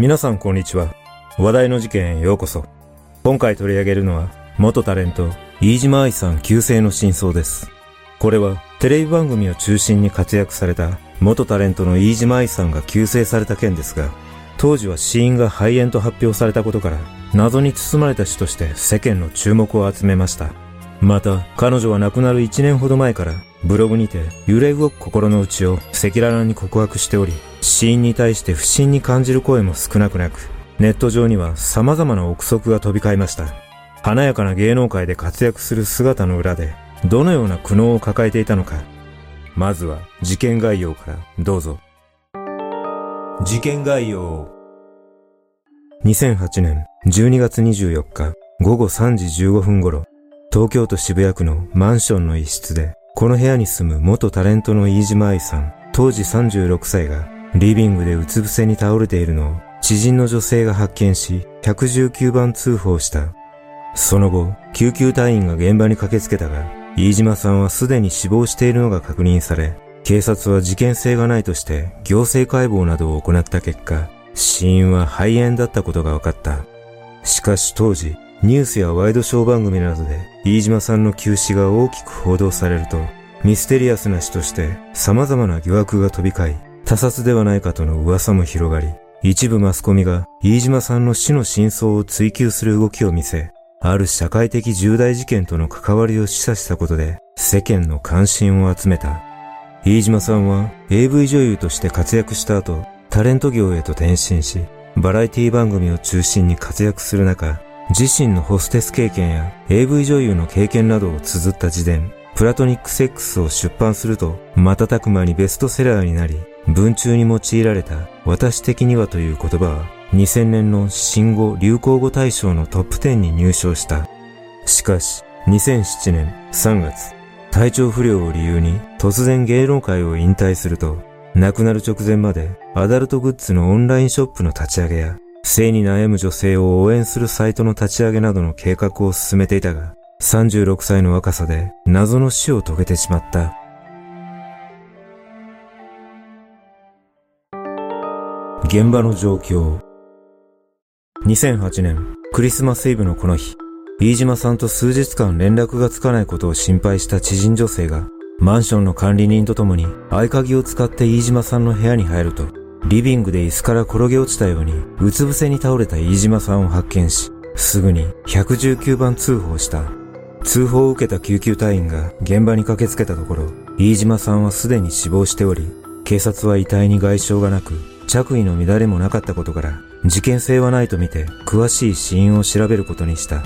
皆さんこんにちは。話題の事件へようこそ。今回取り上げるのは、元タレント、飯島愛さん急性の真相です。これは、テレビ番組を中心に活躍された、元タレントの飯島愛さんが急性された件ですが、当時は死因が肺炎と発表されたことから、謎に包まれた死として世間の注目を集めました。また、彼女は亡くなる1年ほど前から、ブログにて揺れ動く心の内を赤裸々に告白しており、死因に対して不審に感じる声も少なくなく、ネット上には様々な憶測が飛び交いました。華やかな芸能界で活躍する姿の裏で、どのような苦悩を抱えていたのか。まずは事件概要からどうぞ。事件概要2008年12月24日午後3時15分頃、東京都渋谷区のマンションの一室で、この部屋に住む元タレントの飯島愛さん、当時36歳が、リビングでうつ伏せに倒れているのを、知人の女性が発見し、119番通報した。その後、救急隊員が現場に駆けつけたが、飯島さんはすでに死亡しているのが確認され、警察は事件性がないとして行政解剖などを行った結果、死因は肺炎だったことが分かった。しかし当時、ニュースやワイドショー番組などで飯島さんの急死が大きく報道されると、ミステリアスな死として様々な疑惑が飛び交い、他殺ではないかとの噂も広がり、一部マスコミが飯島さんの死の真相を追求する動きを見せ、ある社会的重大事件との関わりを示唆したことで世間の関心を集めた。飯島さんは AV 女優として活躍した後、タレント業へと転身し、バラエティ番組を中心に活躍する中、自身のホステス経験や AV 女優の経験などを綴った自伝、プラトニックセックスを出版すると、瞬く間にベストセラーになり、文中に用いられた私的にはという言葉は、2000年の新語・流行語大賞のトップ10に入賞した。しかし、2007年3月、体調不良を理由に突然芸能界を引退すると、亡くなる直前までアダルトグッズのオンラインショップの立ち上げや、性に悩む女性を応援するサイトの立ち上げなどの計画を進めていたが、36歳の若さで謎の死を遂げてしまった。現場の状況2008年クリスマスイブのこの日、飯島さんと数日間連絡がつかないことを心配した知人女性が、マンションの管理人と共に合鍵を使って飯島さんの部屋に入ると、リビングで椅子から転げ落ちたように、うつ伏せに倒れた飯島さんを発見し、すぐに119番通報した。通報を受けた救急隊員が現場に駆けつけたところ、飯島さんはすでに死亡しており、警察は遺体に外傷がなく、着衣の乱れもなかったことから、事件性はないとみて詳しい死因を調べることにした。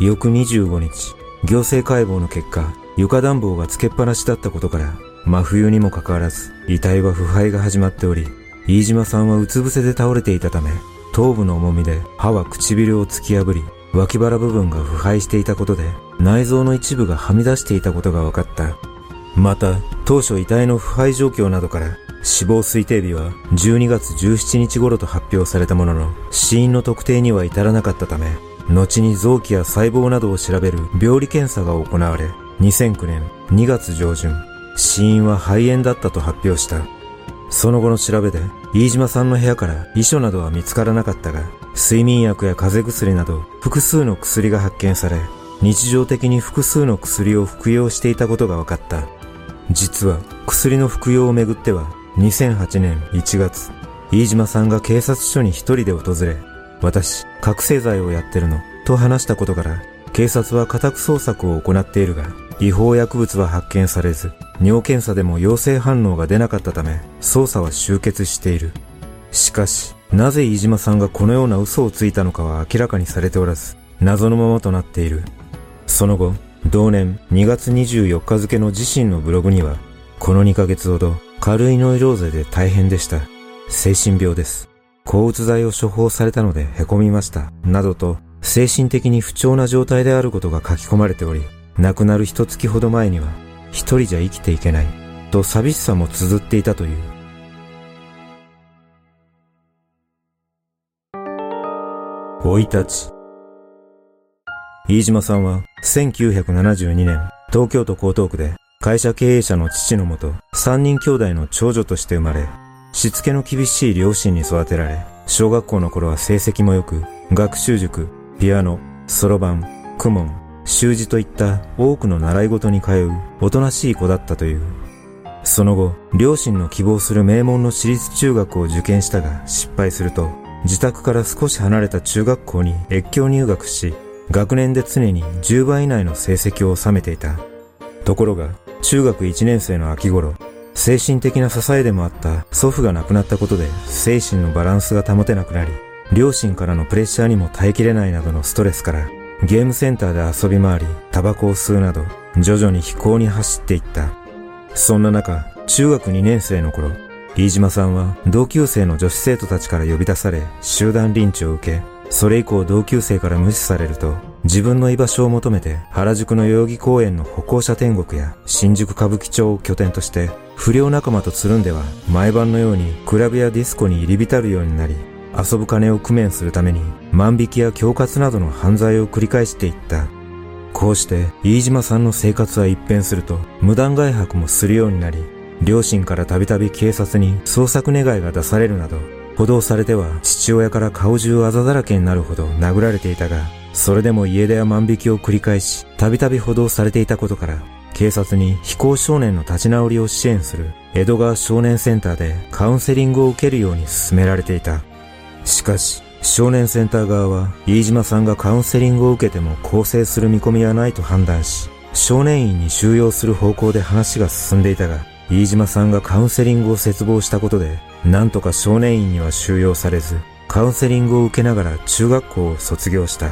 翌25日、行政解剖の結果、床暖房がつけっぱなしだったことから、真冬にもかかわらず、遺体は腐敗が始まっており、飯島さんはうつ伏せで倒れていたため、頭部の重みで歯は唇を突き破り、脇腹部分が腐敗していたことで、内臓の一部がはみ出していたことが分かった。また、当初遺体の腐敗状況などから、死亡推定日は12月17日頃と発表されたものの、死因の特定には至らなかったため、後に臓器や細胞などを調べる病理検査が行われ、2009年2月上旬、死因は肺炎だったと発表した。その後の調べで、飯島さんの部屋から遺書などは見つからなかったが、睡眠薬や風邪薬など複数の薬が発見され、日常的に複数の薬を服用していたことが分かった。実は薬の服用をめぐっては、2008年1月、飯島さんが警察署に一人で訪れ、私、覚醒剤をやってるの、と話したことから、警察は家宅捜索を行っているが、違法薬物は発見されず、尿検査でも陽性反応が出なかったため、捜査は終結している。しかし、なぜ飯島さんがこのような嘘をついたのかは明らかにされておらず、謎のままとなっている。その後、同年2月24日付の自身のブログには、この2ヶ月ほど軽いノイローゼで大変でした。精神病です。抗うつ剤を処方されたので凹みました。などと、精神的に不調な状態であることが書き込まれており、亡くなる一月ほど前には、一人じゃ生きていけない、と寂しさも綴っていたという。生い立ち。飯島さんは1972年、東京都江東区で会社経営者の父のもと、三人兄弟の長女として生まれ、しつけの厳しい両親に育てられ、小学校の頃は成績も良く、学習塾、ピアノ、そろばん、公文、習字といった多くの習い事に通うおとなしい子だったという。その後、両親の希望する名門の私立中学を受験したが失敗すると、自宅から少し離れた中学校に越境入学し、学年で常に10倍以内の成績を収めていた。ところが、中学1年生の秋頃、精神的な支えでもあった祖父が亡くなったことで精神のバランスが保てなくなり、両親からのプレッシャーにも耐えきれないなどのストレスからゲームセンターで遊び回り、タバコを吸うなど、徐々に飛行に走っていった。そんな中、中学2年生の頃、飯島さんは同級生の女子生徒たちから呼び出され、集団リンチを受け、それ以降同級生から無視されると、自分の居場所を求めて原宿の代々木公園の歩行者天国や新宿歌舞伎町を拠点として不良仲間とつるんでは毎晩のようにクラブやディスコに入り浸るようになり遊ぶ金を工面するために万引きや恐喝などの犯罪を繰り返していった。こうして飯島さんの生活は一変すると無断外泊もするようになり両親からたびたび警察に捜索願いが出されるなど補導されては父親から顔中あざだらけになるほど殴られていたがそれでも家出や万引きを繰り返し、たびたび補導されていたことから、警察に非行少年の立ち直りを支援する江戸川少年センターでカウンセリングを受けるように進められていた。しかし、少年センター側は、飯島さんがカウンセリングを受けても更生する見込みはないと判断し、少年院に収容する方向で話が進んでいたが、飯島さんがカウンセリングを切望したことで、なんとか少年院には収容されず、カウンセリングを受けながら中学校を卒業した。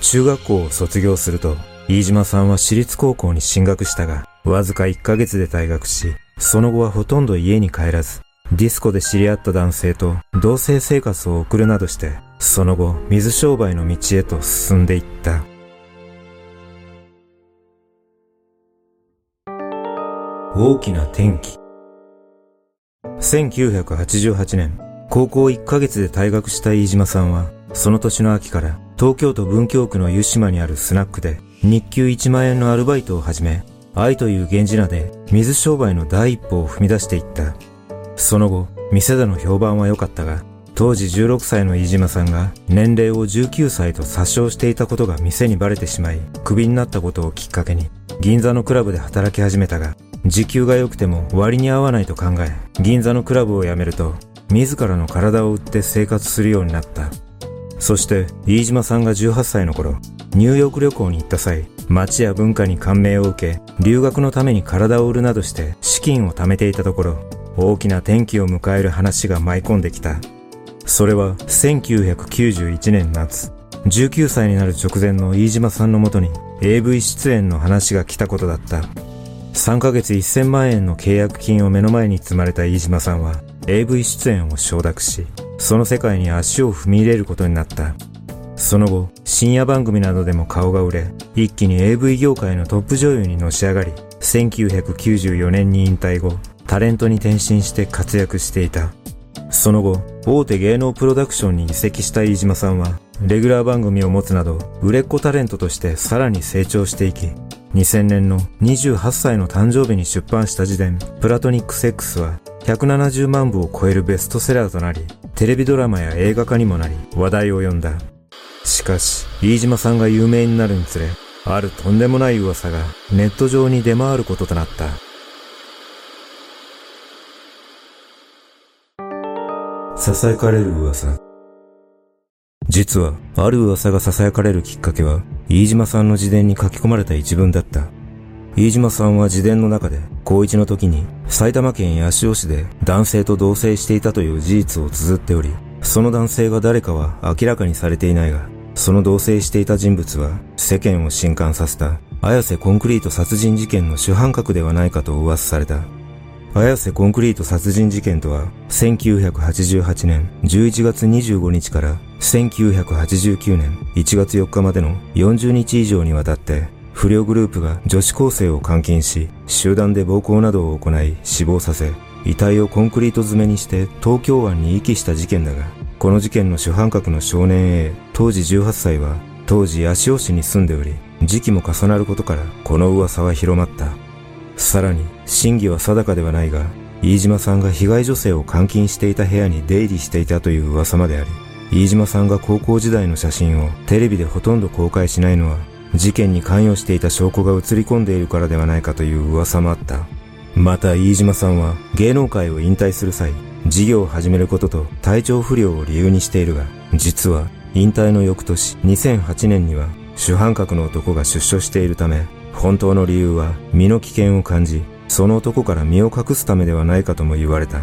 中学校を卒業すると、飯島さんは私立高校に進学したが、わずか1ヶ月で退学し、その後はほとんど家に帰らず、ディスコで知り合った男性と同棲生活を送るなどして、その後、水商売の道へと進んでいった。大きな転機。1988年、高校1ヶ月で退学した飯島さんは、その年の秋から東京都文京区の湯島にあるスナックで日給1万円のアルバイトを始め、愛という源氏名で水商売の第一歩を踏み出していった。その後、店での評判は良かったが、当時16歳の飯島さんが年齢を19歳と詐称していたことが店にバレてしまい、クビになったことをきっかけに、銀座のクラブで働き始めたが、時給が良くても割に合わないと考え、銀座のクラブを辞めると、自らの体を売って生活するようになった。そして、飯島さんが18歳の頃、ニューヨーク旅行に行った際、街や文化に感銘を受け、留学のために体を売るなどして資金を貯めていたところ、大きな転機を迎える話が舞い込んできた。それは1991年夏、19歳になる直前の飯島さんのもとに AV 出演の話が来たことだった。3ヶ月1000万円の契約金を目の前に積まれた飯島さんは AV 出演を承諾し、その世界に足を踏み入れることになった。その後、深夜番組などでも顔が売れ、一気に AV 業界のトップ女優にのし上がり、1994年に引退後、タレントに転身して活躍していた。その後、大手芸能プロダクションに移籍した飯島さんは、レギュラー番組を持つなど、売れっ子タレントとしてさらに成長していき、2000年の28歳の誕生日に出版した自伝、プラトニックセックスは、170万部を超えるベストセラーとなり、テレビドラマや映画化にもなり、話題を呼んだ。しかし、飯島さんが有名になるにつれ、あるとんでもない噂がネット上に出回ることとなった。囁かれる噂。実は、ある噂が囁かれるきっかけは、飯島さんの自伝に書き込まれた一文だった。飯島さんは自伝の中で、高一の時に埼玉県八潮市で男性と同棲していたという事実を綴っており、その男性が誰かは明らかにされていないが、その同棲していた人物は世間を震撼させた綾瀬コンクリート殺人事件の主犯格ではないかと噂された。綾瀬コンクリート殺人事件とは、1988年11月25日から1989年1月4日までの40日以上にわたって、不良グループが女子高生を監禁し、集団で暴行などを行い死亡させ、遺体をコンクリート詰めにして東京湾に遺棄した事件だが、この事件の主犯格の少年 A、当時18歳は、当時八潮市に住んでおり、時期も重なることから、この噂は広まった。さらに、真偽は定かではないが、飯島さんが被害女性を監禁していた部屋に出入りしていたという噂まであり、飯島さんが高校時代の写真をテレビでほとんど公開しないのは、事件に関与していた証拠が映り込んでいるからではないかという噂もあった。また飯島さんは芸能界を引退する際、事業を始めることと体調不良を理由にしているが、実は引退の翌年2008年には主犯格の男が出所しているため、本当の理由は身の危険を感じ、その男から身を隠すためではないかとも言われた。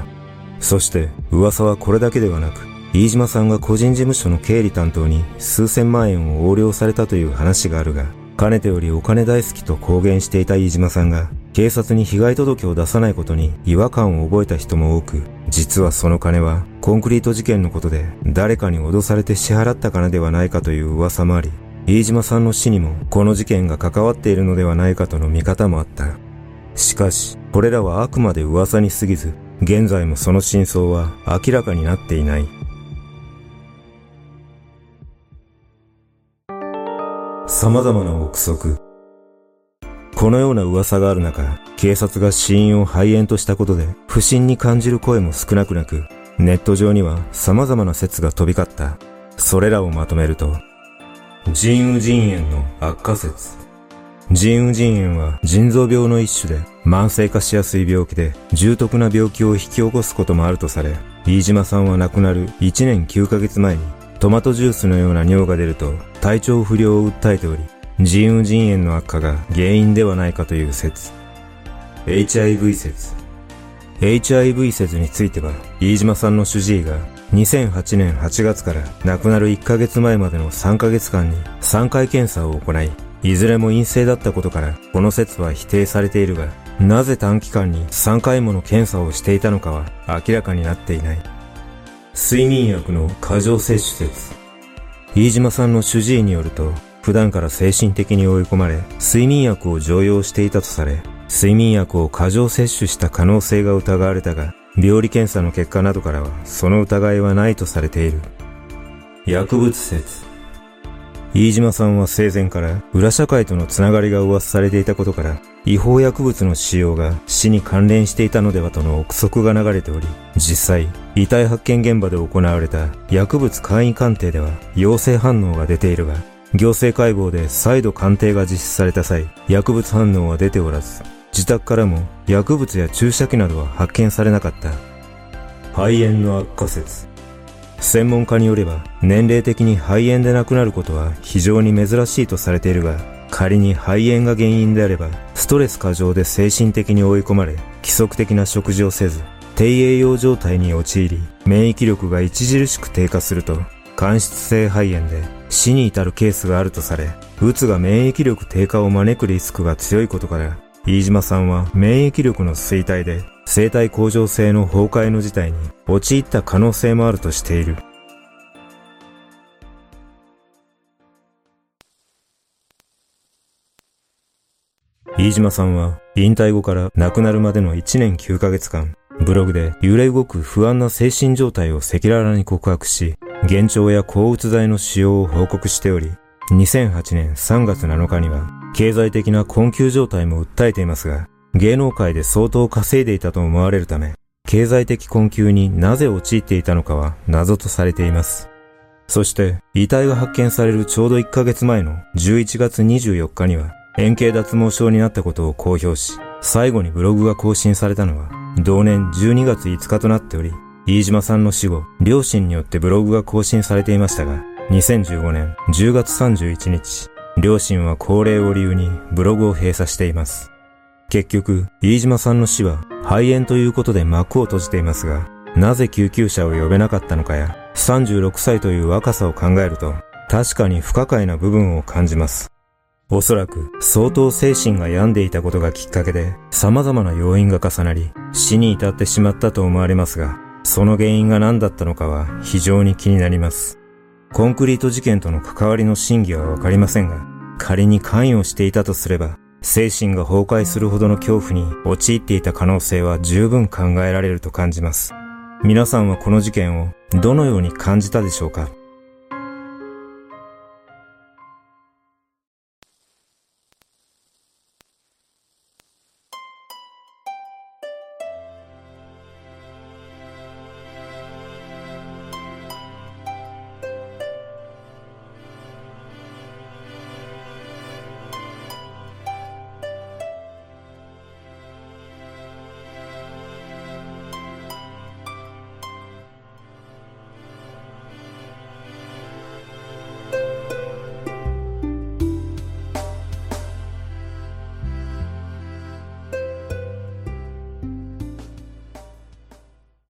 そして噂はこれだけではなく、飯島さんが個人事務所の経理担当に数千万円を横領されたという話があるが、かねてよりお金大好きと公言していた飯島さんが、警察に被害届を出さないことに違和感を覚えた人も多く、実はその金はコンクリート事件のことで誰かに脅されて支払った金ではないかという噂もあり、飯島さんの死にもこの事件が関わっているのではないかとの見方もあった。しかし、これらはあくまで噂に過ぎず、現在もその真相は明らかになっていない。様々な憶測。このような噂がある中、警察が死因を肺炎としたことで不審に感じる声も少なくなく、ネット上には様々な説が飛び交った。それらをまとめると、腎盂腎炎の悪化説。腎盂腎炎は腎臓病の一種で慢性化しやすい病気で重篤な病気を引き起こすこともあるとされ、飯島さんは亡くなる1年9ヶ月前にトマトジュースのような尿が出ると体調不良を訴えており、腎盂腎炎の悪化が原因ではないかという説。HIV 説。HIV 説については、飯島さんの主治医が2008年8月から亡くなる1ヶ月前までの3ヶ月間に3回検査を行い、いずれも陰性だったことから、この説は否定されているが、なぜ短期間に3回もの検査をしていたのかは明らかになっていない。睡眠薬の過剰摂取説。飯島さんの主治医によると、普段から精神的に追い込まれ、睡眠薬を常用していたとされ、睡眠薬を過剰摂取した可能性が疑われたが、病理検査の結果などからは、その疑いはないとされている。薬物説。飯島さんは生前から裏社会とのつながりが噂されていたことから、違法薬物の使用が死に関連していたのではとの憶測が流れており、実際、遺体発見現場で行われた薬物簡易鑑定では陽性反応が出ているが、行政解剖で再度鑑定が実施された際、薬物反応は出ておらず、自宅からも薬物や注射器などは発見されなかった。肺炎の悪化説。専門家によれば、年齢的に肺炎で亡くなることは非常に珍しいとされているが、仮に肺炎が原因であれば、ストレス過剰で精神的に追い込まれ、規則的な食事をせず、低栄養状態に陥り、免疫力が著しく低下すると、間質性肺炎で死に至るケースがあるとされ、うつが免疫力低下を招くリスクが強いことから、飯島さんは免疫力の衰退で生体向上性の崩壊の事態に陥った可能性もあるとしている。飯島さんは引退後から亡くなるまでの1年9ヶ月間、ブログで揺れ動く不安な精神状態を赤裸々に告白し、幻聴や抗うつ剤の使用を報告しており、2008年3月7日には経済的な困窮状態も訴えていますが、芸能界で相当稼いでいたと思われるため、経済的困窮になぜ陥っていたのかは謎とされています。そして、遺体が発見されるちょうど1ヶ月前の11月24日には、円形脱毛症になったことを公表し、最後にブログが更新されたのは、同年12月5日となっており、飯島さんの死後、両親によってブログが更新されていましたが、2015年10月31日、両親は高齢を理由にブログを閉鎖しています。結局、飯島さんの死は肺炎ということで幕を閉じていますが、なぜ救急車を呼べなかったのかや、36歳という若さを考えると、確かに不可解な部分を感じます。おそらく相当精神が病んでいたことがきっかけで様々な要因が重なり死に至ってしまったと思われますが、その原因が何だったのかは非常に気になります。コンクリート事件との関わりの真偽はわかりませんが、仮に関与していたとすれば、精神が崩壊するほどの恐怖に陥っていた可能性は十分考えられると感じます。皆さんはこの事件をどのように感じたでしょうか？